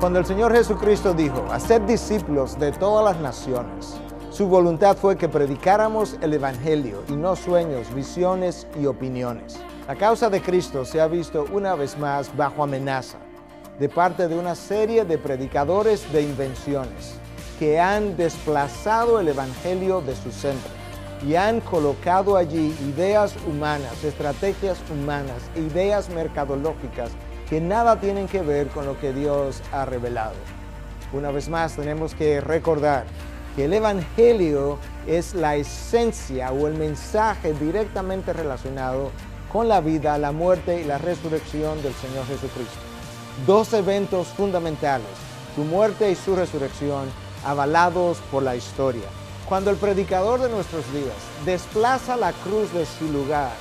Cuando el Señor Jesucristo dijo, haced discípulos de todas las naciones, su voluntad fue que predicáramos el Evangelio y no sueños, visiones y opiniones. La causa de Cristo se ha visto una vez más bajo amenaza de parte de una serie de predicadores de invenciones que han desplazado el Evangelio de su centro y han colocado allí ideas humanas, estrategias humanas, ideas mercadológicas que nada tienen que ver con lo que Dios ha revelado. Una vez más tenemos que recordar que el Evangelio es la esencia o el mensaje directamente relacionado con la vida, la muerte y la resurrección del Señor Jesucristo. Dos eventos fundamentales, su muerte y su resurrección, avalados por la historia. Cuando el predicador de nuestros días desplaza la cruz de su lugar,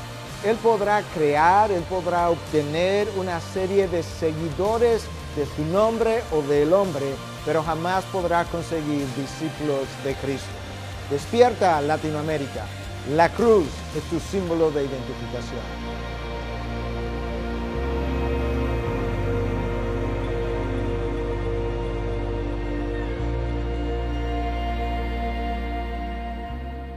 él podrá crear, Él podrá obtener una serie de seguidores de su nombre o del hombre, pero jamás podrá conseguir discípulos de Cristo. Despierta Latinoamérica. La cruz es tu símbolo de identificación.